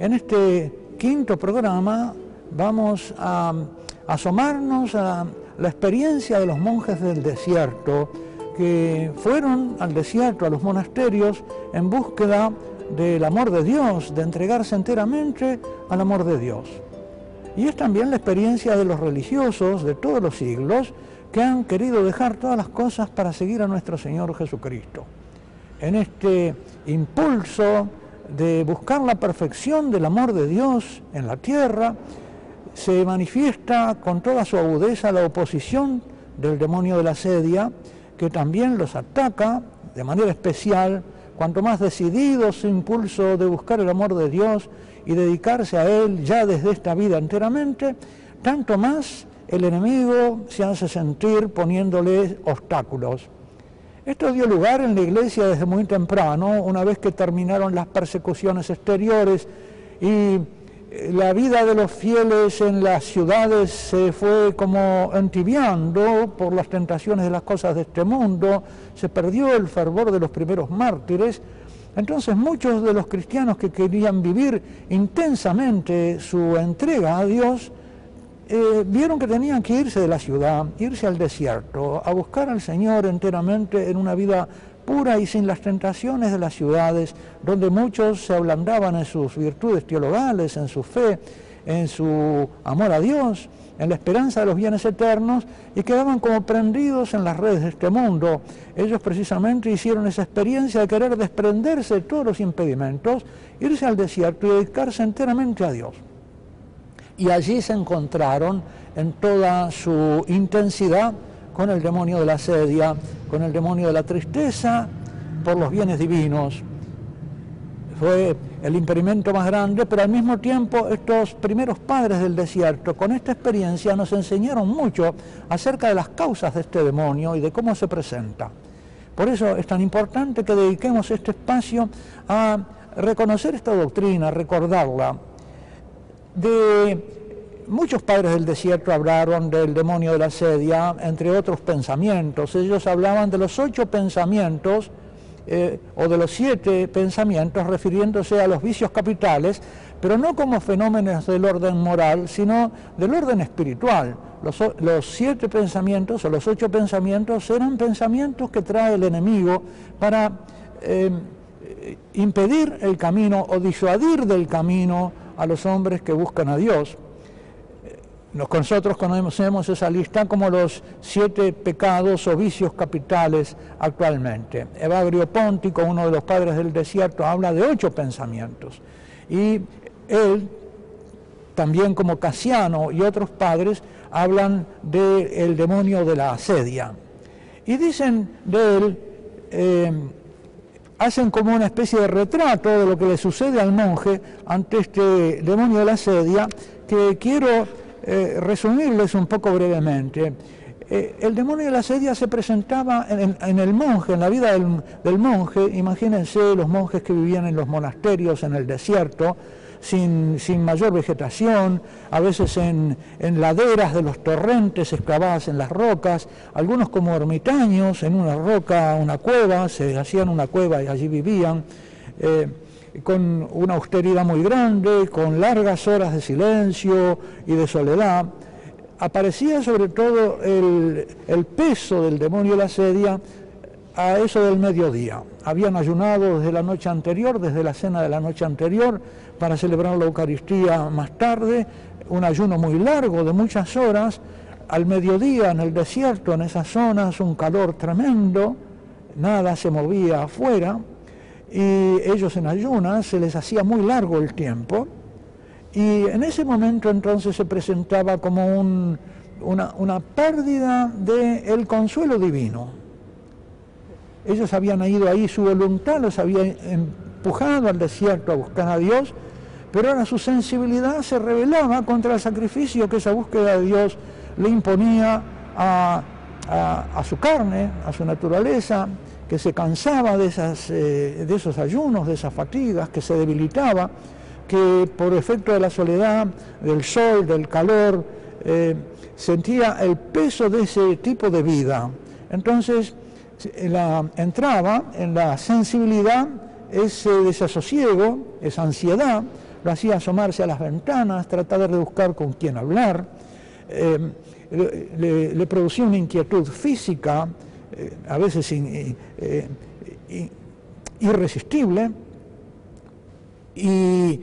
En este quinto programa vamos a asomarnos a la experiencia de los monjes del desierto que fueron al desierto, a los monasterios, en búsqueda del amor de Dios, de entregarse enteramente al amor de Dios. Y es también la experiencia de los religiosos de todos los siglos que han querido dejar todas las cosas para seguir a nuestro Señor Jesucristo. En este impulso de buscar la perfección del amor de Dios en la tierra, se manifiesta con toda su agudeza la oposición del demonio de la sedia, que también los ataca de manera especial, cuanto más decidido su impulso de buscar el amor de Dios y dedicarse a Él ya desde esta vida enteramente, tanto más el enemigo se hace sentir poniéndole obstáculos. Esto dio lugar en la iglesia desde muy temprano, una vez que terminaron las persecuciones exteriores y la vida de los fieles en las ciudades se fue como entibiando por las tentaciones de las cosas de este mundo, se perdió el fervor de los primeros mártires, entonces muchos de los cristianos que querían vivir intensamente su entrega a Dios, eh, vieron que tenían que irse de la ciudad, irse al desierto, a buscar al Señor enteramente en una vida pura y sin las tentaciones de las ciudades, donde muchos se ablandaban en sus virtudes teologales, en su fe, en su amor a Dios, en la esperanza de los bienes eternos y quedaban como prendidos en las redes de este mundo. Ellos precisamente hicieron esa experiencia de querer desprenderse de todos los impedimentos, irse al desierto y dedicarse enteramente a Dios. Y allí se encontraron en toda su intensidad con el demonio de la sedia, con el demonio de la tristeza por los bienes divinos. Fue el impedimento más grande, pero al mismo tiempo estos primeros padres del desierto, con esta experiencia, nos enseñaron mucho acerca de las causas de este demonio y de cómo se presenta. Por eso es tan importante que dediquemos este espacio a reconocer esta doctrina, recordarla. De Muchos padres del desierto hablaron del demonio de la sedia, entre otros pensamientos. Ellos hablaban de los ocho pensamientos eh, o de los siete pensamientos refiriéndose a los vicios capitales, pero no como fenómenos del orden moral, sino del orden espiritual. Los, siete pensamientos o los ocho pensamientos eran pensamientos que trae el enemigo para eh, impedir el camino o disuadir del camino a los hombres que buscan a Dios. Nosotros conocemos esa lista como los siete pecados o vicios capitales actualmente. Evagrio Póntico, uno de los padres del desierto, habla de ocho pensamientos. Y él, también como Casiano y otros padres, hablan del demonio de la asedia. Y dicen de él, eh, hacen como una especie de retrato de lo que le sucede al monje ante este demonio de la asedia, que quiero eh, resumirles un poco brevemente. Eh, el demonio de la sedia se presentaba en, el monje, en la vida del, monje. Imagínense los monjes que vivían en los monasterios, en el desierto, sin, mayor vegetación, a veces en, laderas de los torrentes excavadas en las rocas, algunos como ermitaños, en una roca, una cueva, se hacían una cueva y allí vivían. Eh, con una austeridad muy grande, con largas horas de silencio y de soledad, aparecía sobre todo el, peso del demonio de la sedia a eso del mediodía. Habían ayunado desde la noche anterior, desde la cena de la noche anterior, para celebrar la Eucaristía más tarde, un ayuno muy largo de muchas horas, al mediodía en el desierto, en esas zonas, un calor tremendo, nada se movía afuera, y ellos en ayunas se les hacía muy largo el tiempo y en ese momento entonces se presentaba como una, pérdida del consuelo divino. Ellos habían ido ahí, su voluntad los había empujado al desierto a buscar a Dios, pero ahora su sensibilidad se rebelaba contra el sacrificio que esa búsqueda de Dios le imponía a su carne, a su naturaleza, que se cansaba de, esas, eh, de esos ayunos, de esas fatigas, que se debilitaba, que por efecto de la soledad, del sol, del calor, eh, sentía el peso de ese tipo de vida. Entonces la, entraba en la sensibilidad ese desasosiego, esa ansiedad lo hacía asomarse a las ventanas, tratar de buscar con quién hablar, eh, le, producía una inquietud física, eh, a veces eh, irresistible, y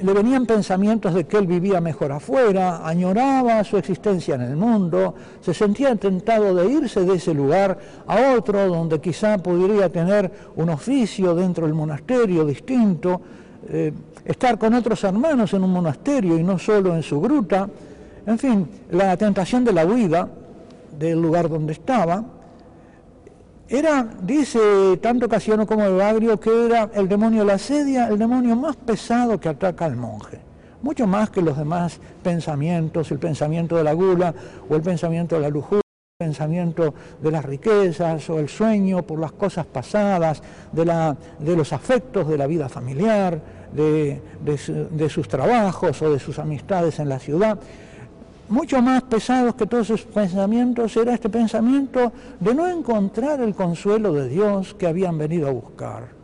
le venían pensamientos de que él vivía mejor afuera, añoraba su existencia en el mundo, se sentía tentado de irse de ese lugar a otro donde quizá podría tener un oficio dentro del monasterio distinto, eh, estar con otros hermanos en un monasterio y no solo en su gruta, en fin, la tentación de la huida del lugar donde estaba, era, dice tanto Casiano como Evagrio, que era el demonio de la sedia, el demonio más pesado que ataca al monje. Mucho más que los demás pensamientos, el pensamiento de la gula o el pensamiento de la lujuria, pensamiento de las riquezas o el sueño por las cosas pasadas, de, los afectos de la vida familiar, de sus trabajos o de sus amistades en la ciudad mucho más pesados que todos esos pensamientos era este pensamiento de no encontrar el consuelo de Dios que habían venido a buscar.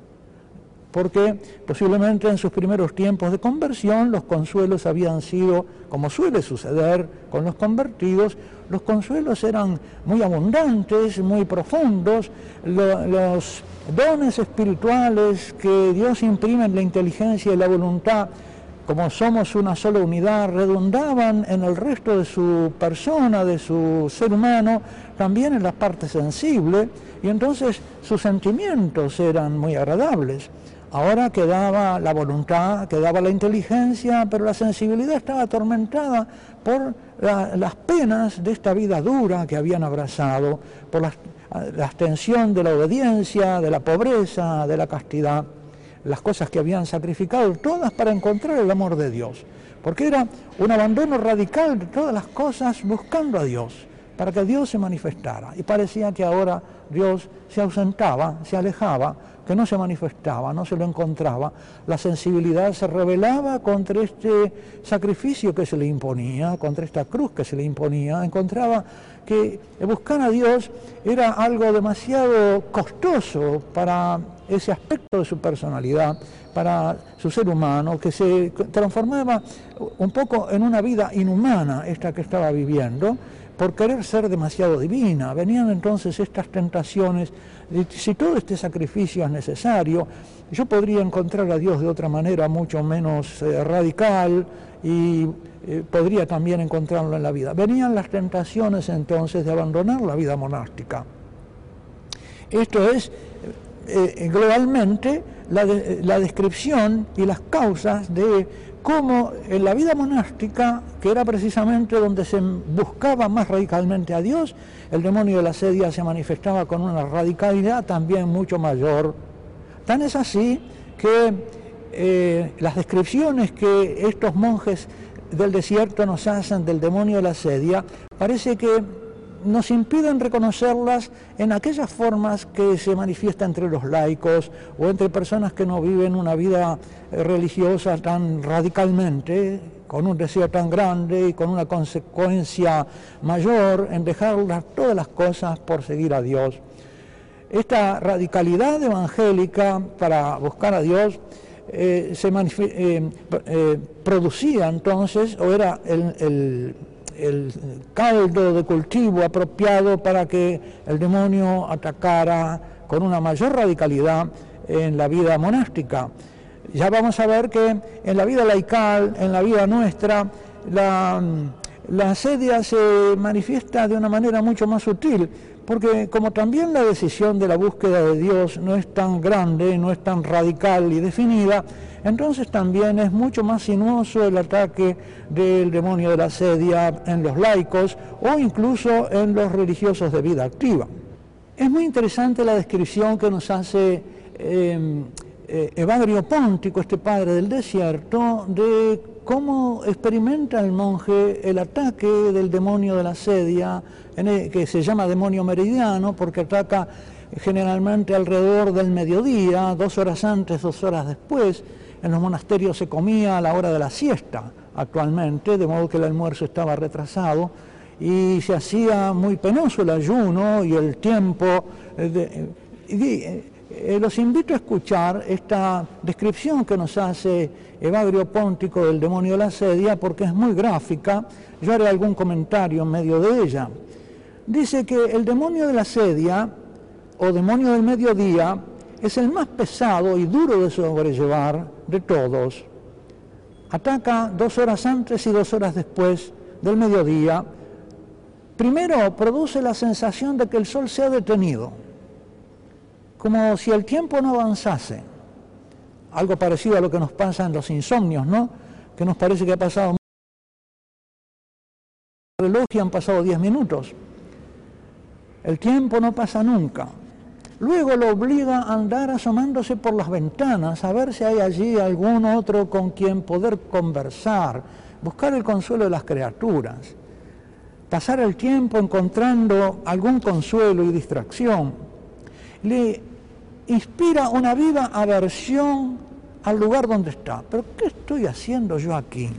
Porque posiblemente en sus primeros tiempos de conversión los consuelos habían sido, como suele suceder con los convertidos, los consuelos eran muy abundantes, muy profundos, los dones espirituales que Dios imprime en la inteligencia y la voluntad como somos una sola unidad, redundaban en el resto de su persona, de su ser humano, también en la parte sensible, y entonces sus sentimientos eran muy agradables. Ahora quedaba la voluntad, quedaba la inteligencia, pero la sensibilidad estaba atormentada por las penas de esta vida dura que habían abrazado, por la, tensión de la obediencia, de la pobreza, de la castidad las cosas que habían sacrificado, todas para encontrar el amor de Dios. Porque era un abandono radical de todas las cosas buscando a Dios, para que Dios se manifestara. Y parecía que ahora Dios se ausentaba, se alejaba, no se manifestaba, no se lo encontraba. La sensibilidad se rebelaba contra este sacrificio que se le imponía, contra esta cruz que se le imponía. Encontraba que buscar a Dios era algo demasiado costoso para ese aspecto de su personalidad, para su ser humano, que se transformaba un poco en una vida inhumana esta que estaba viviendo, por querer ser demasiado divina. Venían entonces estas tentaciones, si todo este sacrificio es necesario, yo podría encontrar a Dios de otra manera mucho menos eh, radical y eh, podría también encontrarlo en la vida. Venían las tentaciones entonces de abandonar la vida monástica. Esto es eh, globalmente la, descripción y las causas de cómo en la vida monástica, que era precisamente donde se buscaba más radicalmente a Dios, el demonio de la sedia se manifestaba con una radicalidad también mucho mayor. Tan es así que eh, las descripciones que estos monjes del desierto nos hacen del demonio de la sedia, parece que nos impiden reconocerlas en aquellas formas que se manifiesta entre los laicos o entre personas que no viven una vida eh, religiosa tan radicalmente, con un deseo tan grande y con una consecuencia mayor en dejar todas las cosas por seguir a Dios. Esta radicalidad evangélica para buscar a Dios eh, se eh, producía entonces, o era el, caldo de cultivo apropiado para que el demonio atacara con una mayor radicalidad en la vida monástica. Ya vamos a ver que en la vida laical, en la vida nuestra, la, la asedia se manifiesta de una manera mucho más sutil porque como también la decisión de la búsqueda de Dios no es tan grande, no es tan radical y definida, entonces también es mucho más sinuoso el ataque del demonio de la sedia en los laicos o incluso en los religiosos de vida activa. Es muy interesante la descripción que nos hace em, eh, Evagrio Póntico, este padre del desierto, de cómo experimenta el monje el ataque del demonio de la sedia, que se llama demonio meridiano, porque ataca generalmente alrededor del mediodía, dos horas antes, dos horas después. En los monasterios se comía a la hora de la siesta actualmente, de modo que el almuerzo estaba retrasado y se hacía muy penoso el ayuno y el tiempo. Eh, Eh, los invito a escuchar esta descripción que nos hace Evagrio Póntico del demonio de la sedia porque es muy gráfica. Yo haré algún comentario en medio de ella. Dice que el demonio de la sedia o demonio del mediodía es el más pesado y duro de sobrellevar de todos. Ataca dos horas antes y dos horas después del mediodía. Primero produce la sensación de que el sol se ha detenido como si el tiempo no avanzase. Algo parecido a lo que nos pasa en los insomnios, ¿no? Que nos parece que ha pasado el y han pasado 10 minutos. El tiempo no pasa nunca. Luego lo obliga a andar asomándose por las ventanas, a ver si hay allí algún otro con quien poder conversar, buscar el consuelo de las criaturas, pasar el tiempo encontrando algún consuelo y distracción. Le inspira una viva aversión al lugar donde está. Pero ¿qué estoy haciendo yo aquí?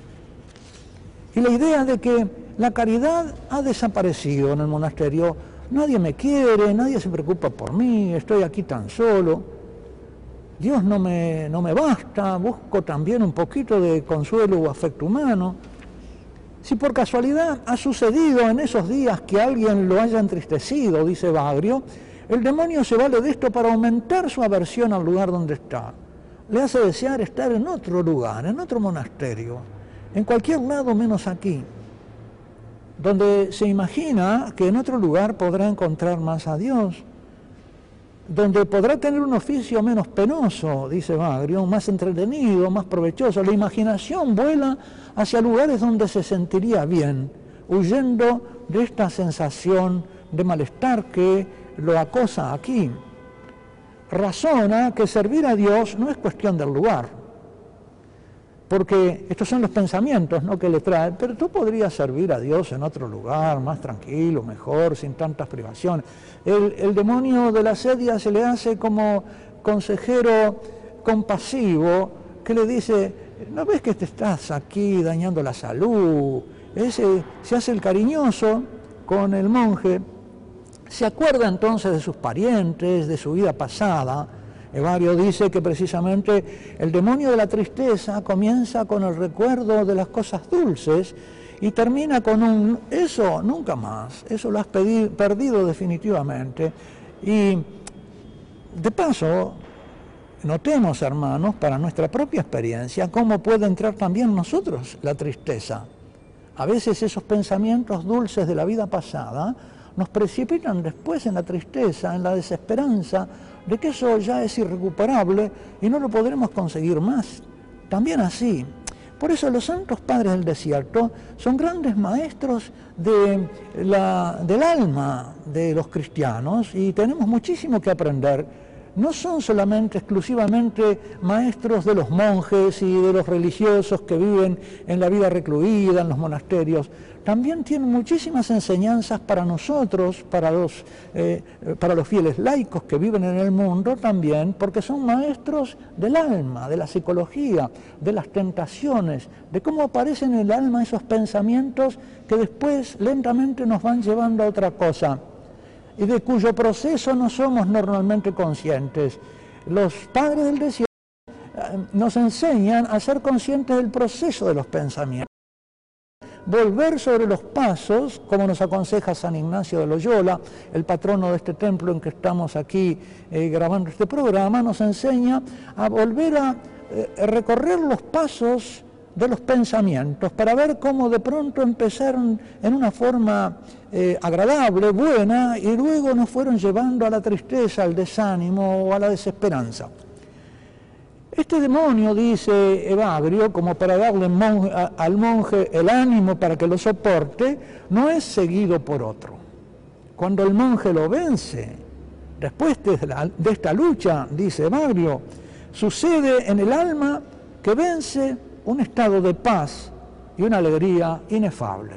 Y la idea de que la caridad ha desaparecido en el monasterio. Nadie me quiere, nadie se preocupa por mí, estoy aquí tan solo. Dios no me, no me basta, busco también un poquito de consuelo o afecto humano. Si por casualidad ha sucedido en esos días que alguien lo haya entristecido, dice Bagrio, el demonio se vale de esto para aumentar su aversión al lugar donde está. Le hace desear estar en otro lugar, en otro monasterio, en cualquier lado menos aquí, donde se imagina que en otro lugar podrá encontrar más a Dios, donde podrá tener un oficio menos penoso, dice Bagrio, más entretenido, más provechoso. La imaginación vuela hacia lugares donde se sentiría bien, huyendo de esta sensación de malestar que lo acosa aquí. Razona que servir a Dios no es cuestión del lugar, porque estos son los pensamientos ¿no? que le trae, pero tú podrías servir a Dios en otro lugar, más tranquilo, mejor, sin tantas privaciones. El, el demonio de la sedia se le hace como consejero compasivo que le dice, ¿no ves que te estás aquí dañando la salud? Ese se hace el cariñoso con el monje se acuerda entonces de sus parientes, de su vida pasada. Evario dice que precisamente el demonio de la tristeza comienza con el recuerdo de las cosas dulces y termina con un, eso nunca más, eso lo has perdido definitivamente. Y de paso, notemos, hermanos, para nuestra propia experiencia, cómo puede entrar también nosotros la tristeza. A veces esos pensamientos dulces de la vida pasada nos precipitan después en la tristeza, en la desesperanza de que eso ya es irrecuperable y no lo podremos conseguir más. También así. Por eso los santos padres del desierto son grandes maestros del alma de los cristianos y tenemos muchísimo que aprender no son solamente exclusivamente maestros de los monjes y de los religiosos que viven en la vida recluida, en los monasterios, también tienen muchísimas enseñanzas para nosotros, para los, eh, para los fieles laicos que viven en el mundo también, porque son maestros del alma, de la psicología, de las tentaciones, de cómo aparecen en el alma esos pensamientos que después lentamente nos van llevando a otra cosa y de cuyo proceso no somos normalmente conscientes. Los padres del desierto eh, nos enseñan a ser conscientes del proceso de los pensamientos. Volver sobre los pasos, como nos aconseja San Ignacio de Loyola, el patrono de este templo en que estamos aquí eh, grabando este programa, nos enseña a volver a eh, recorrer los pasos de los pensamientos para ver cómo de pronto empezaron en una forma eh, agradable, buena, y luego nos fueron llevando a la tristeza, al desánimo o a la desesperanza. Este demonio, dice Evagrio, como para darle al monje el ánimo para que lo soporte, no es seguido por otro. Cuando el monje lo vence, después de, de esta lucha, dice Evagrio, sucede en el alma que vence un estado de paz y una alegría inefable.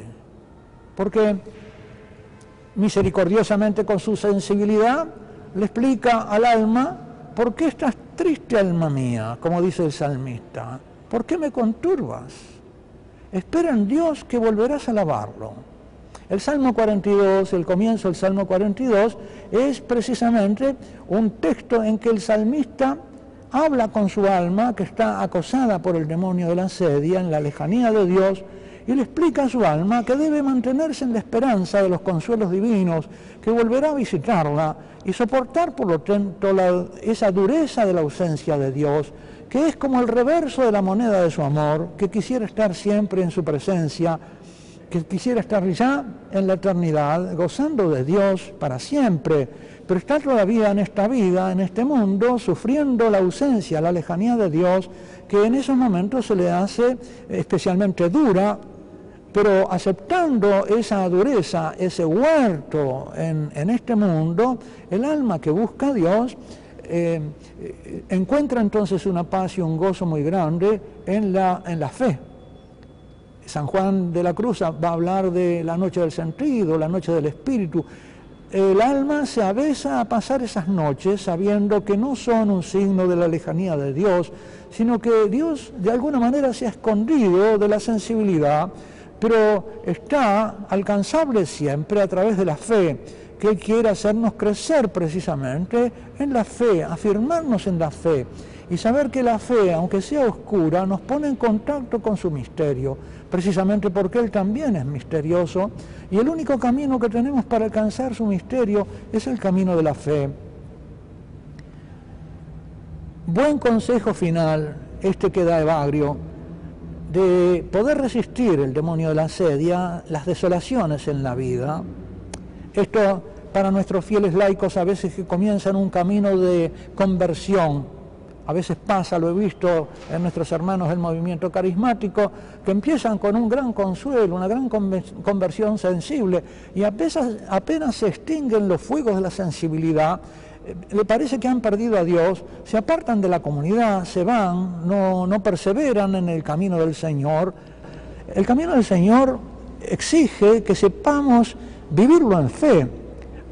Porque misericordiosamente con su sensibilidad le explica al alma, ¿por qué estás triste, alma mía? Como dice el salmista. ¿Por qué me conturbas? Espera en Dios que volverás a alabarlo. El Salmo 42, el comienzo del Salmo 42, es precisamente un texto en que el salmista habla con su alma que está acosada por el demonio de la sedia en la lejanía de Dios y le explica a su alma que debe mantenerse en la esperanza de los consuelos divinos, que volverá a visitarla y soportar por lo tanto esa dureza de la ausencia de Dios, que es como el reverso de la moneda de su amor, que quisiera estar siempre en su presencia, que quisiera estar ya en la eternidad, gozando de Dios para siempre, pero está todavía en esta vida, en este mundo, sufriendo la ausencia, la lejanía de Dios, que en esos momentos se le hace especialmente dura pero aceptando esa dureza, ese huerto en, este mundo, el alma que busca a Dios eh, encuentra entonces una paz y un gozo muy grande en la, en la fe. San Juan de la Cruz va a hablar de la noche del sentido, la noche del espíritu. El alma se avesa a pasar esas noches sabiendo que no son un signo de la lejanía de Dios, sino que Dios de alguna manera se ha escondido de la sensibilidad pero está alcanzable siempre a través de la fe, que quiere hacernos crecer precisamente en la fe, afirmarnos en la fe y saber que la fe, aunque sea oscura, nos pone en contacto con su misterio, precisamente porque Él también es misterioso y el único camino que tenemos para alcanzar su misterio es el camino de la fe. Buen consejo final, este que da Evagrio, de poder resistir el demonio de la sedia, las desolaciones en la vida. Esto para nuestros fieles laicos a veces que comienzan un camino de conversión, a veces pasa, lo he visto en nuestros hermanos del movimiento carismático, que empiezan con un gran consuelo, una gran conversión sensible, y apenas, apenas se extinguen los fuegos de la sensibilidad, le parece que han perdido a Dios, se apartan de la comunidad, se van, no, no perseveran en el camino del Señor. El camino del Señor exige que sepamos vivirlo en fe,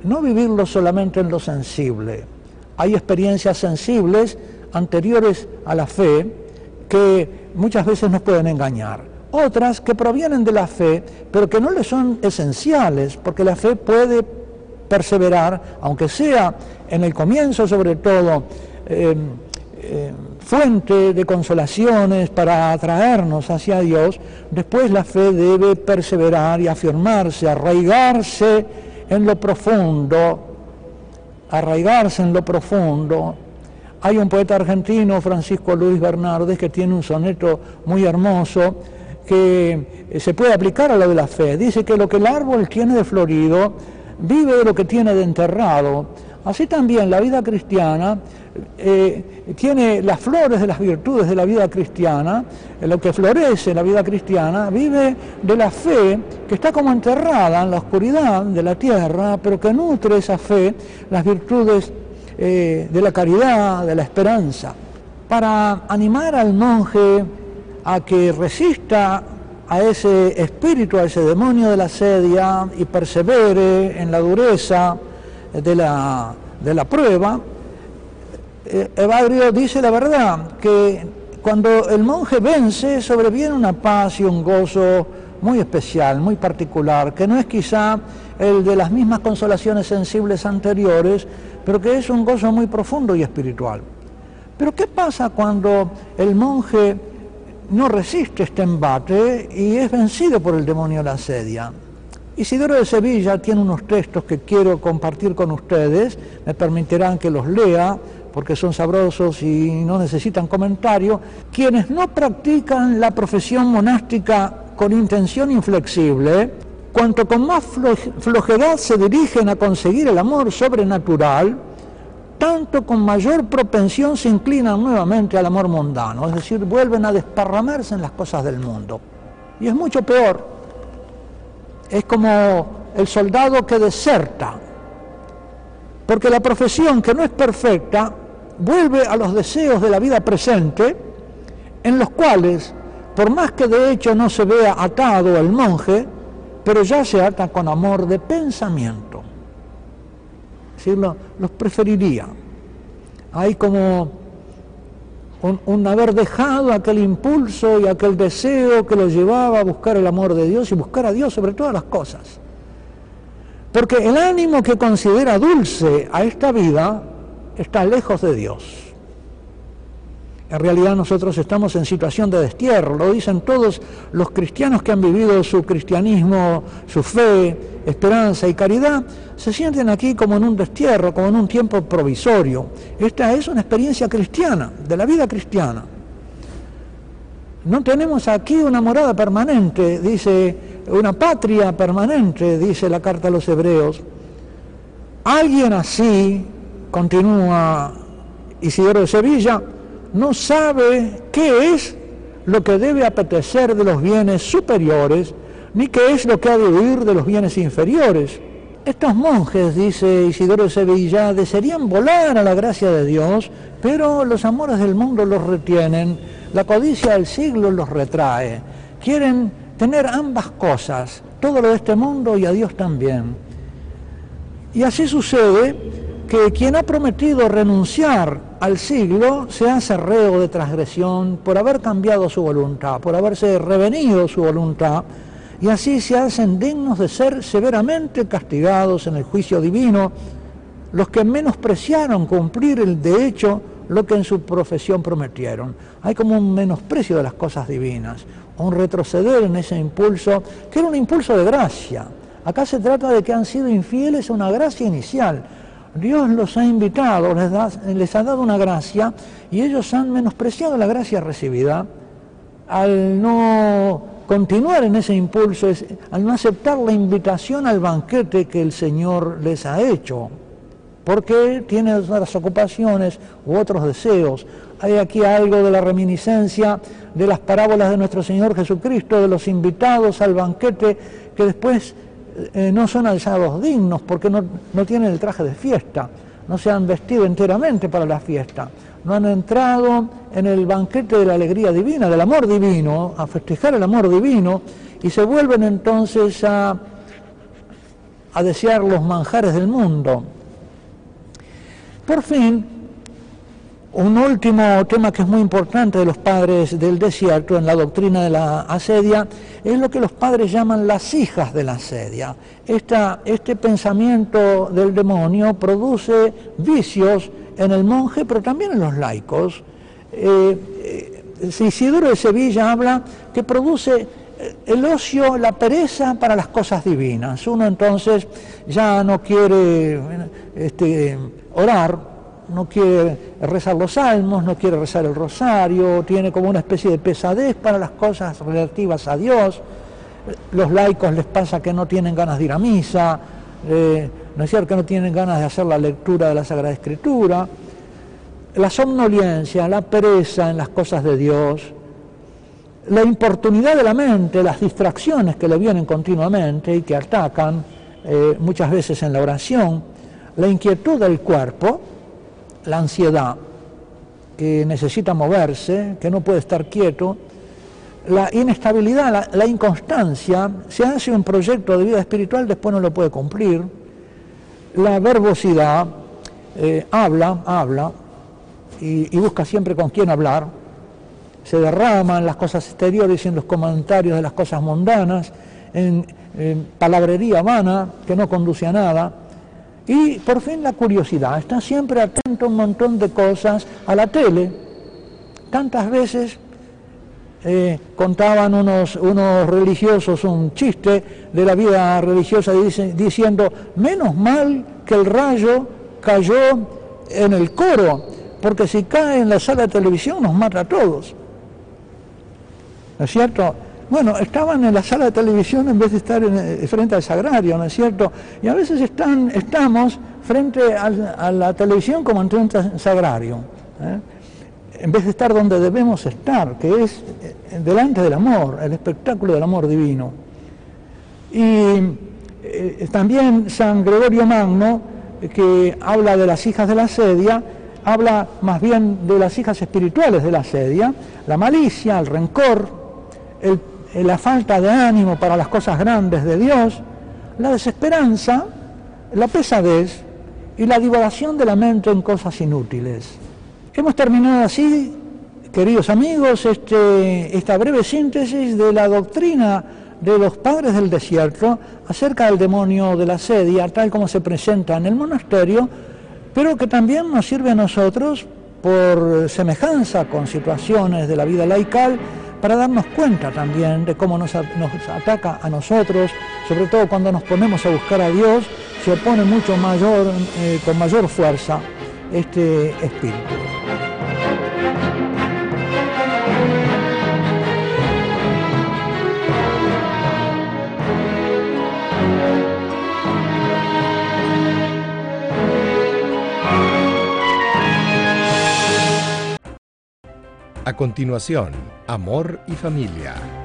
no vivirlo solamente en lo sensible. Hay experiencias sensibles anteriores a la fe que muchas veces nos pueden engañar. Otras que provienen de la fe, pero que no le son esenciales, porque la fe puede perseverar, aunque sea en el comienzo sobre todo, em, em, fuente de consolaciones para atraernos hacia Dios, después la fe debe perseverar y afirmarse, arraigarse en lo profundo, arraigarse en lo profundo. Hay un poeta argentino, Francisco Luis Bernardes, que tiene un soneto muy hermoso que se puede aplicar a lo de la fe. Dice que lo que el árbol tiene de florido, vive de lo que tiene de enterrado. Así también la vida cristiana eh, tiene las flores de las virtudes de la vida cristiana, lo que florece en la vida cristiana, vive de la fe que está como enterrada en la oscuridad de la tierra, pero que nutre esa fe, las virtudes eh, de la caridad, de la esperanza. Para animar al monje a que resista a ese espíritu, a ese demonio de la sedia y persevere en la dureza de la, de la prueba, eh, Evagrio dice la verdad, que cuando el monje vence sobreviene una paz y un gozo muy especial, muy particular, que no es quizá el de las mismas consolaciones sensibles anteriores, pero que es un gozo muy profundo y espiritual. Pero ¿qué pasa cuando el monje no resiste este embate y es vencido por el demonio de la sedia. Isidoro de Sevilla tiene unos textos que quiero compartir con ustedes, me permitirán que los lea porque son sabrosos y no necesitan comentario. Quienes no practican la profesión monástica con intención inflexible, cuanto con más flojedad se dirigen a conseguir el amor sobrenatural, tanto con mayor propensión se inclinan nuevamente al amor mundano, es decir, vuelven a desparramarse en las cosas del mundo. Y es mucho peor, es como el soldado que deserta, porque la profesión que no es perfecta vuelve a los deseos de la vida presente, en los cuales, por más que de hecho no se vea atado el monje, pero ya se ata con amor de pensamiento los preferiría. Hay como un, haber dejado aquel impulso y aquel deseo que lo llevaba a buscar el amor de Dios y buscar a Dios sobre todas las cosas. Porque el ánimo que considera dulce a esta vida está lejos de Dios. En realidad nosotros estamos en situación de destierro, lo dicen todos los cristianos que han vivido su cristianismo, su fe, esperanza y caridad, se sienten aquí como en un destierro, como en un tiempo provisorio. Esta es una experiencia cristiana, de la vida cristiana. No tenemos aquí una morada permanente, dice, una patria permanente, dice la carta a los hebreos. Alguien así, continúa Isidoro de Sevilla, no sabe qué es lo que debe apetecer de los bienes superiores, ni qué es lo que ha de huir de los bienes inferiores. Estos monjes, dice Isidoro de Sevilla, desearían volar a la gracia de Dios, pero los amores del mundo los retienen, la codicia del siglo los retrae. Quieren tener ambas cosas, todo lo de este mundo y a Dios también. Y así sucede que quien ha prometido renunciar al siglo se hace reo de transgresión por haber cambiado su voluntad, por haberse revenido su voluntad, y así se hacen dignos de ser severamente castigados en el juicio divino los que menospreciaron cumplir el de hecho lo que en su profesión prometieron. Hay como un menosprecio de las cosas divinas, un retroceder en ese impulso, que era un impulso de gracia. Acá se trata de que han sido infieles a una gracia inicial, Dios los ha invitado, les, ha dado una gracia y ellos han menospreciado la gracia recibida al no continuar en ese impulso, al no aceptar la invitación al banquete que el Señor les ha hecho, porque tienen otras ocupaciones u otros deseos. Hay aquí algo de la reminiscencia de las parábolas de nuestro Señor Jesucristo, de los invitados al banquete que después eh, no son alzados dignos porque no, no tienen el traje de fiesta, no se han vestido enteramente para la fiesta, no han entrado en el banquete de la alegría divina, del amor divino, a festejar el amor divino, y se vuelven entonces a, a desear los manjares del mundo. Por fin, un último tema que es muy importante de los padres del desierto en la doctrina de la asedia es lo que los padres llaman las hijas de la asedia. este pensamiento del demonio produce vicios en el monje, pero también en los laicos. Eh, eh, Isidoro de Sevilla habla que produce eh, el ocio, la pereza para las cosas divinas. Uno entonces ya no quiere este, orar no quiere rezar los salmos, no quiere rezar el rosario, tiene como una especie de pesadez para las cosas relativas a Dios. Los laicos les pasa que no tienen ganas de ir a misa, eh, no es cierto que no tienen ganas de hacer la lectura de la Sagrada Escritura. La somnolencia, la pereza en las cosas de Dios, la importunidad de la mente, las distracciones que le vienen continuamente y que atacan eh, muchas veces en la oración, la inquietud del cuerpo, la ansiedad, que necesita moverse, que no puede estar quieto, la inestabilidad, la, inconstancia, se hace un proyecto de vida espiritual, después no lo puede cumplir, la verbosidad, eh, habla, habla, y, busca siempre con quién hablar, se derrama en las cosas exteriores y en los comentarios de las cosas mundanas, en palabrería vana que no conduce a nada, y por fin la curiosidad, está siempre atento a un montón de cosas a la tele. Tantas veces eh, contaban unos, unos religiosos un chiste de la vida religiosa diciendo, menos mal que el rayo cayó en el coro, porque si cae en la sala de televisión nos mata a todos. ¿No es cierto? Bueno, estaban en la sala de televisión en vez de estar eh, frente al sagrario, ¿no es cierto? Y a veces están, estamos frente a la televisión como en frente al sagrario, ¿eh? en vez de estar donde debemos estar, que es eh, delante del amor, el espectáculo del amor divino. Y también San Gregorio Magno, que habla de las hijas de la sedia, habla más bien de las hijas espirituales de la sedia, la malicia, el rencor, el la falta de ánimo para las cosas grandes de Dios, la desesperanza, la pesadez y la divagación de la mente en cosas inútiles. Hemos terminado así, queridos amigos, este, esta breve síntesis de la doctrina de los padres del desierto acerca del demonio de la sedia, tal como se presenta en el monasterio, pero que también nos sirve a nosotros por semejanza con situaciones de la vida laical, para darnos cuenta también de cómo nos, ataca a nosotros, sobre todo cuando nos ponemos a buscar a Dios, se opone mucho mayor, eh, con mayor fuerza este espíritu. A continuación, Amor y Familia